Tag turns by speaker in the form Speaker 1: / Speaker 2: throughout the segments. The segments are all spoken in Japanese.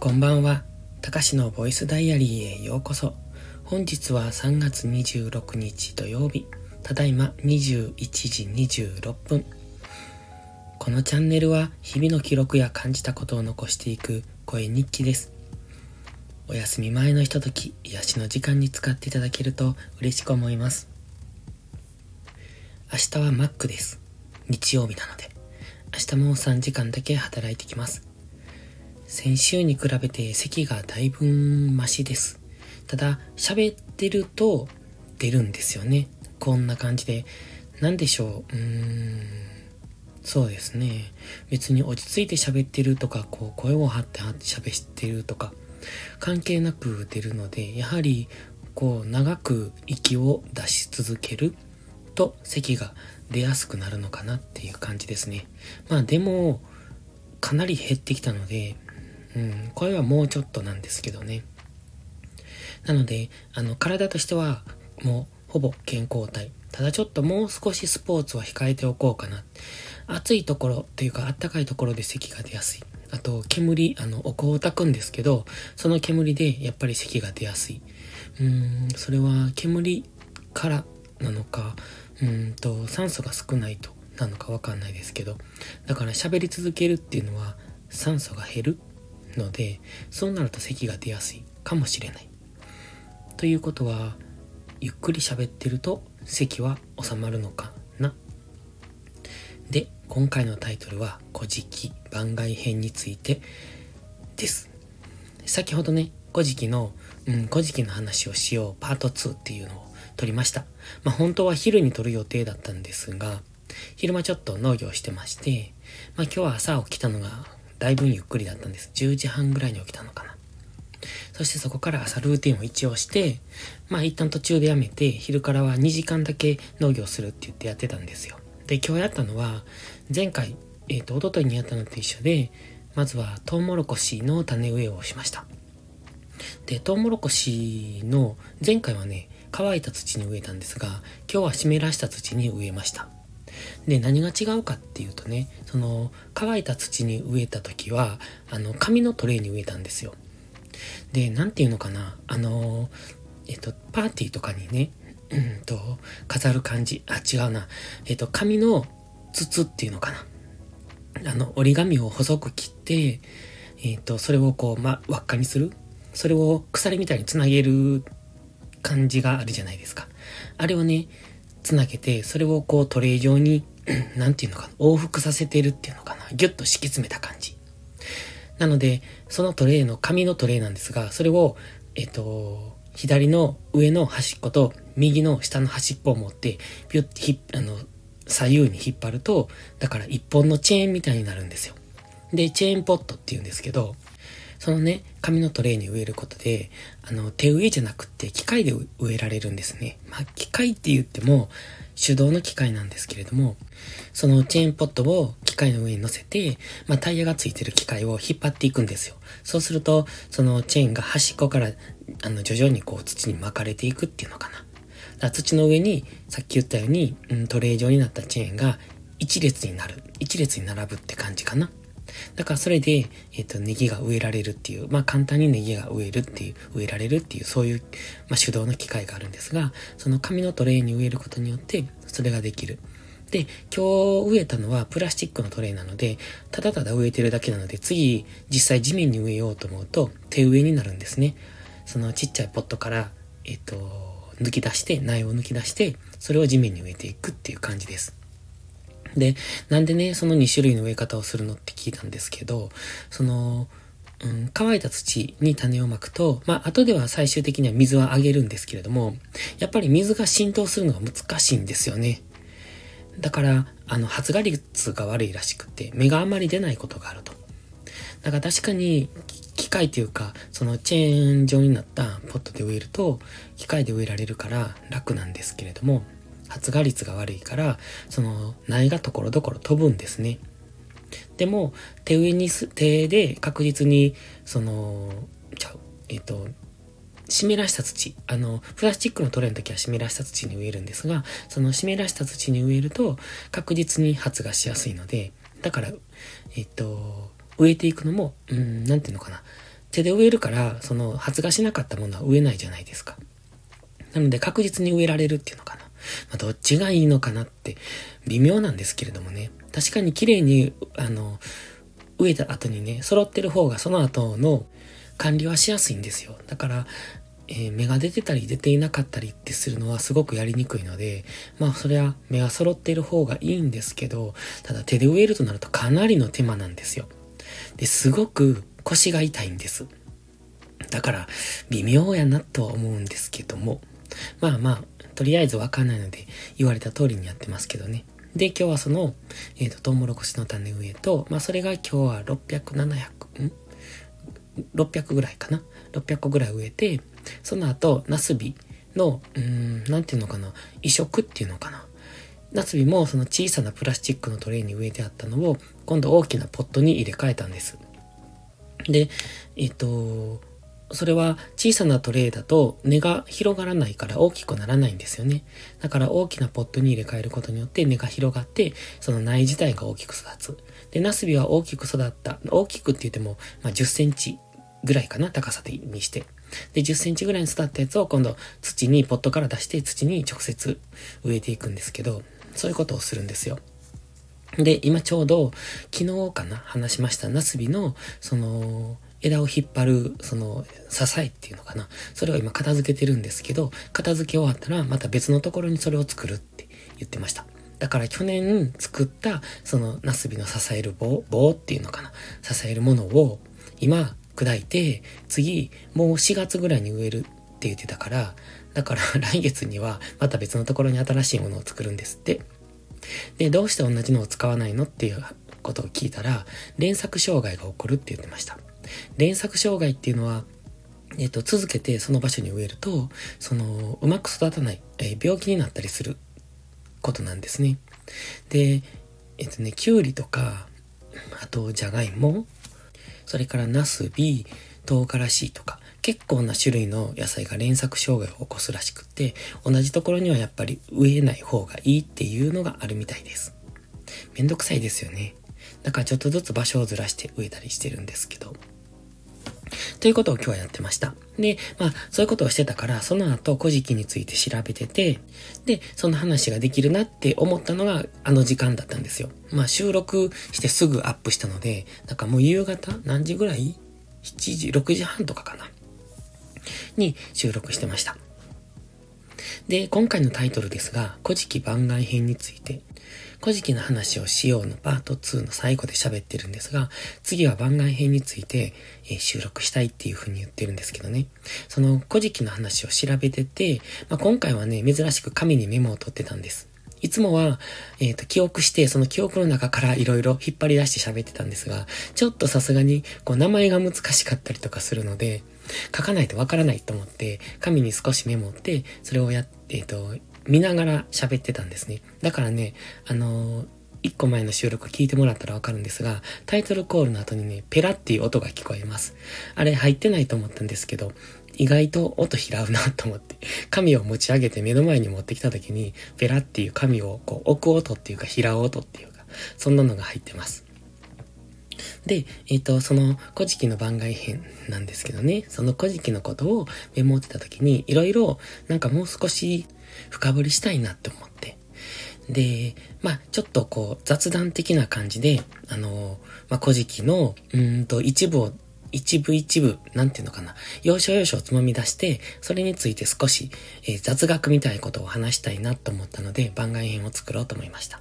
Speaker 1: こんばんは。たかしのボイスダイアリーへようこそ。本日は3月26日土曜日。ただいま21時26分。このチャンネルは日々の記録や感じたことを残していく声日記です。お休み前のひととき、癒しの時間に使っていただけると嬉しく思います。明日はマックです。日曜日なので。明日も3時間だけ働いてきます。先週に比べて咳がだいぶマシです。ただ、喋ってると出るんですよね。こんな感じで。なんでしょう？うーん。そうですね。別に落ち着いて喋ってるとか、こう声を張って喋ってるとか、関係なく出るので、やはり、こう長く息を出し続けると咳が出やすくなるのかなっていう感じですね。まあでも、かなり減ってきたので、うん、これはもうちょっとなんですけどね。なので、あの、体としてはもうほぼ健康体。ただちょっともう少しスポーツは控えておこうかな。暑いところというか暖かいところで咳が出やすい。あと、煙、あの、お香を焚くんですけど、その煙でやっぱり咳が出やすい。うーん、それは煙からなのか、うんと、酸素が少ないとなのかわかんないですけど、だから喋り続けるっていうのは酸素が減るので、そうなると咳が出やすいかもしれない。ということは、ゆっくり喋ってると咳は収まるのかな。で、今回のタイトルは、古事記番外編についてです。先ほどね、古事記の、うん、古事記の話をしようパート2っていうのを撮りました。まあ本当は昼に撮る予定だったんですが、昼間ちょっと農業してまして、まあ今日は朝起きたのがだいぶゆっくりだったんです。10時半ぐらいに起きたのかな。そしてそこから朝ルーティンを一応して、まあ一旦途中でやめて、昼からは2時間だけ農業するって言ってやってたんですよ。で、今日やったのは、前回、えっ、ー、と、おとといにやったのと一緒で、まずはトウモロコシの種植えをしました。で、トウモロコシの、前回はね、乾いた土に植えたんですが、今日は湿らした土に植えました。で、何が違うかっていうとね、その、乾いた土に植えた時は、あの、紙のトレイに植えたんですよ。で、なんていうのかな、あの、えっと、パーティーとかにね、うんと、飾る感じ。あ、違うな。えっと、紙の筒っていうのかな。あの、折り紙を細く切って、えっと、それをこう、ま、輪っかにする。それを鎖みたいにつなげる感じがあるじゃないですか。あれをね、つなげて、それをこうトレイ状に、なんていうのかな、往復させてるっていうのかな、ギュッと敷き詰めた感じ。なので、そのトレイの、紙のトレイなんですが、それを、えっ、と、左の上の端っこと右の下の端っこを持って、ピュッてひあの、左右に引っ張ると、だから一本のチェーンみたいになるんですよ。で、チェーンポットって言うんですけど、そのね、紙のトレイに植えることで、あの、手植えじゃなくて機械で植えられるんですね。まあ、機械って言っても、手動の機械なんですけれども、そのチェーンポットを機械の上に乗せて、まあ、タイヤがついてる機械を引っ張っていくんですよ。そうすると、そのチェーンが端っこから、あの、徐々にこう土に巻かれていくっていうのかな。だ土の上に、さっき言ったように、うん、トレイ状になったチェーンが一列になる。一列に並ぶって感じかな。だからそれで、えっ、ー、と、ネギが植えられるっていう、まあ簡単にネギが植えるっていう、植えられるっていう、そういう、まあ手動の機械があるんですが、その紙のトレイに植えることによって、それができる。で、今日植えたのはプラスチックのトレイなので、ただただ植えてるだけなので、次、実際地面に植えようと思うと、手植えになるんですね。そのちっちゃいポットから、えっ、ー、と、抜き出して、苗を抜き出して、それを地面に植えていくっていう感じです。で、なんでね、その2種類の植え方をするのって聞いたんですけど、その、うん、乾いた土に種をまくと、まあ、後では最終的には水はあげるんですけれども、やっぱり水が浸透するのが難しいんですよね。だから、あの、発芽率が悪いらしくて、芽があまり出ないことがあると。だから確かに、機械というか、そのチェーン状になったポットで植えると、機械で植えられるから楽なんですけれども、発芽率が悪いから、その苗がところどころ飛ぶんですね。でも、手植えにす、手で確実に、その、ちゃう、えっ、と、湿らした土、あの、プラスチックのトレイの時は湿らした土に植えるんですが、その湿らした土に植えると確実に発芽しやすいので、だから、えっ、と、植えていくのも、うん、なんていうのかな。手で植えるから、その発芽しなかったものは植えないじゃないですか。なので確実に植えられるっていうのかな。まあ、どっちがいいのかなって微妙なんですけれどもね。確かに綺麗に、あの、植えた後にね、揃ってる方がその後の管理はしやすいんですよ。だから、えー、芽が出てたり出ていなかったりってするのはすごくやりにくいので、まあそれは芽が揃っている方がいいんですけど、ただ手で植えるとなるとかなりの手間なんですよ。で、すごく腰が痛いんです。だから、微妙やなとは思うんですけども、まあまあ、とりあえずわかんないので、言われた通りにやってますけどね。で、今日はその、えっ、ー、と、トウモロコシの種植えと、まあそれが今日は600、700、ん ?600 ぐらいかな ?600 個ぐらい植えて、その後、ナスビの、うーん、なんていうのかな？移植っていうのかな？ナスビもその小さなプラスチックのトレイに植えてあったのを、今度大きなポットに入れ替えたんです。で、えっ、ー、と、それは小さなトレイだと根が広がらないから大きくならないんですよね。だから大きなポットに入れ替えることによって根が広がって、その苗自体が大きく育つ。で、ナスビは大きく育った。大きくって言っても、まあ、10センチぐらいかな、高さでにして。で、10センチぐらいに育ったやつを今度土に、ポットから出して土に直接植えていくんですけど、そういうことをするんですよ。で、今ちょうど昨日かな、話しましたナスビの、その、枝を引っ張る、その、支えっていうのかな。それを今片付けてるんですけど、片付け終わったらまた別のところにそれを作るって言ってました。だから去年作った、その、ナスビの支える棒、棒っていうのかな。支えるものを、今、砕いて、次、もう4月ぐらいに植えるって言ってたから、だから 来月にはまた別のところに新しいものを作るんですって。で、どうして同じのを使わないのっていうことを聞いたら、連作障害が起こるって言ってました。連作障害っていうのは、えっ、と、続けてその場所に植えると、その、うまく育たない、えー、病気になったりすることなんですね。で、えっ、とね、きゅうりとか、あと、じゃがいも、それからナスビ、唐辛子とか、結構な種類の野菜が連作障害を起こすらしくって、同じところにはやっぱり植えない方がいいっていうのがあるみたいです。めんどくさいですよね。だからちょっとずつ場所をずらして植えたりしてるんですけど。ということを今日はやってました。で、まあ、そういうことをしてたから、その後、古事記について調べてて、で、その話ができるなって思ったのが、あの時間だったんですよ。まあ、収録してすぐアップしたので、なんかもう夕方何時ぐらい ?7 時、6時半とかかな。に収録してました。で、今回のタイトルですが、古事記番外編について、古事記の話をしようのパート2の最後で喋ってるんですが、次は番外編について、え、収録したいっていう風に言ってるんですけどね。その古事記の話を調べてて、まあ、今回はね、珍しく紙にメモを取ってたんです。いつもは、えっ、ー、と、記憶して、その記憶の中から色々引っ張り出して喋ってたんですが、ちょっとさすがに、こう、名前が難しかったりとかするので、書かないとわからないと思って、紙に少しメモって、それをやって、えっ、ー、と、見ながら喋ってたんですね。だからね、あのー、一個前の収録聞いてもらったらわかるんですが、タイトルコールの後にね、ペラっていう音が聞こえます。あれ入ってないと思ったんですけど、意外と音拾うなと思って、紙を持ち上げて目の前に持ってきた時に、ペラっていう紙をこう置く音っていうか、拾う音っていうか、そんなのが入ってます。で、えっ、ー、と、その古事記の番外編なんですけどね、その古事記のことをメモってた時に、いろいろなんかもう少し深掘りしたいなって思って。で、まあ、ちょっとこう、雑談的な感じで、あの、まあ、古事記の、うんと、一部を、一部一部、なんていうのかな、要所要所をつまみ出して、それについて少し、えー、雑学みたいなことを話したいなと思ったので、番外編を作ろうと思いました。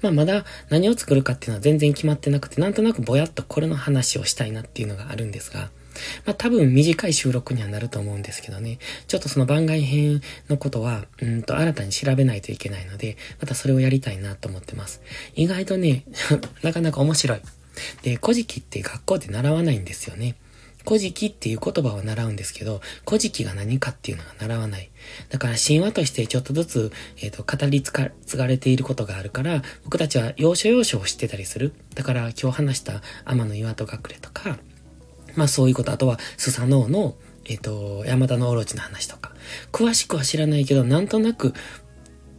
Speaker 1: まあ、まだ何を作るかっていうのは全然決まってなくて、なんとなくぼやっとこれの話をしたいなっていうのがあるんですが、まあ多分短い収録にはなると思うんですけどね。ちょっとその番外編のことは、うんと新たに調べないといけないので、またそれをやりたいなと思ってます。意外とね、なかなか面白い。で、古事記って学校で習わないんですよね。古事記っていう言葉を習うんですけど、古事記が何かっていうのが習わない。だから神話としてちょっとずつ、えっ、ー、と、語り継がれていることがあるから、僕たちは要所要所を知ってたりする。だから今日話した天の岩戸隠れとか、まあそういうこと、あとはスサノオの、えっ、ー、と、山田のオロチの話とか。詳しくは知らないけど、なんとなく、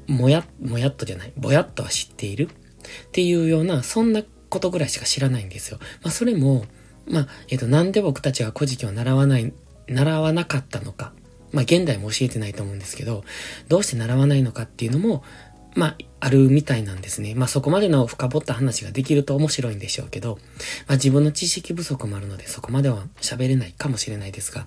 Speaker 1: もや、もやっとじゃない、ぼやっとは知っているっていうような、そんなことぐらいしか知らないんですよ。まあそれも、まあ、えっ、と、なんで僕たちは古事記を習わない、習わなかったのか。まあ、現代も教えてないと思うんですけど、どうして習わないのかっていうのも、まあ、あるみたいなんですね。まあ、そこまでの深掘った話ができると面白いんでしょうけど、まあ、自分の知識不足もあるので、そこまでは喋れないかもしれないですが、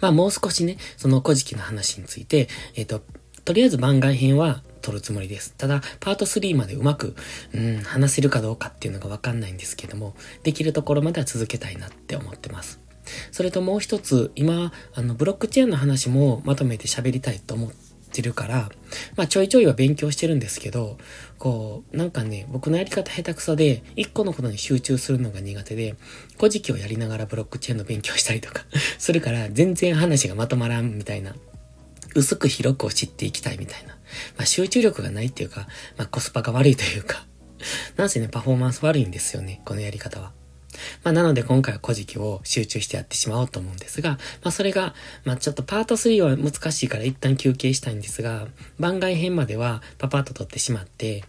Speaker 1: まあ、もう少しね、その古事記の話について、えっ、ー、と、とりあえず番外編は撮るつもりです。ただ、パート3までうまく、うん、話せるかどうかっていうのがわかんないんですけども、できるところまでは続けたいなって思ってます。それともう一つ、今、あの、ブロックチェーンの話もまとめて喋りたいと思っててるから、まあちょいちょいは勉強してるんですけど、こう、なんかね、僕のやり方下手くそで、一個のことに集中するのが苦手で、古事記をやりながらブロックチェーンの勉強したりとか するから、全然話がまとまらんみたいな薄く広くを知っていきたいみたいな。まあ集中力がないっていうか、まあコスパが悪いというか、なんせね、パフォーマンス悪いんですよね、このやり方は。まあなので今回は古事記を集中してやってしまおうと思うんですが、まあそれが、まあちょっとパート3は難しいから一旦休憩したいんですが、番外編まではパパッと撮ってしまって、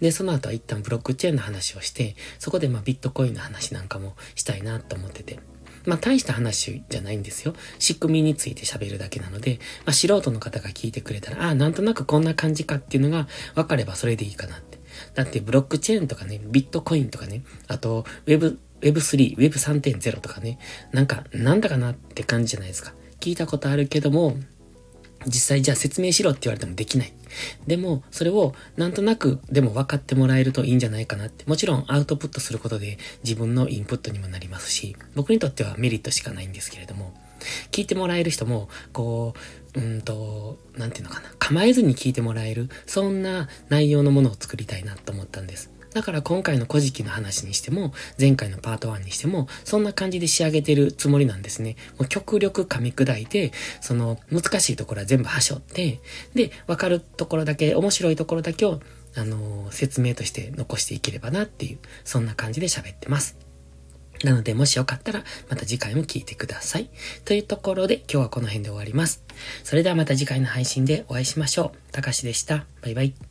Speaker 1: で、その後は一旦ブロックチェーンの話をして、そこでまあビットコインの話なんかもしたいなと思ってて。まあ大した話じゃないんですよ。仕組みについて喋るだけなので、まあ素人の方が聞いてくれたら、ああ、なんとなくこんな感じかっていうのが分かればそれでいいかなって。だってブロックチェーンとかね、ビットコインとかね、あと Web、Web3、Web3.0 とかね、なんか、なんだかなって感じじゃないですか。聞いたことあるけども、実際じゃあ説明しろって言われてもできない。でも、それをなんとなくでも分かってもらえるといいんじゃないかなって。もちろんアウトプットすることで自分のインプットにもなりますし、僕にとってはメリットしかないんですけれども、聞いてもらえる人も、こう、うんと、なんていうのかな、構えずに聞いてもらえる、そんな内容のものを作りたいなと思ったんです。だから今回の古事記の話にしても、前回のパート1にしても、そんな感じで仕上げてるつもりなんですね。もう極力噛み砕いて、その難しいところは全部端折って、で、わかるところだけ、面白いところだけを、あのー、説明として残していければなっていう、そんな感じで喋ってます。なので、もしよかったら、また次回も聞いてください。というところで、今日はこの辺で終わります。それではまた次回の配信でお会いしましょう。たかしでした。バイバイ。